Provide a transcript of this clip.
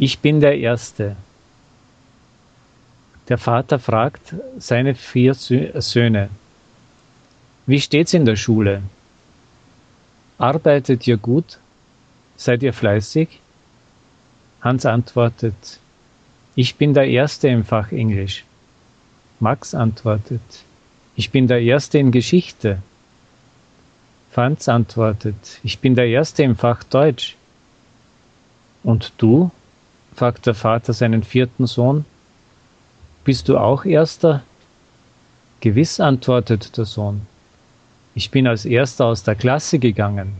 Ich bin der Erste. Der Vater fragt seine vier Söhne, wie steht's in der Schule? Arbeitet ihr gut? Seid ihr fleißig? Hans antwortet, ich bin der Erste im Fach Englisch. Max antwortet, ich bin der Erste in Geschichte. Franz antwortet, ich bin der Erste im Fach Deutsch. Und du? Fragt der Vater seinen vierten Sohn. Bist du auch Erster? Gewiss, antwortet der Sohn. Ich bin als Erster aus der Klasse gegangen.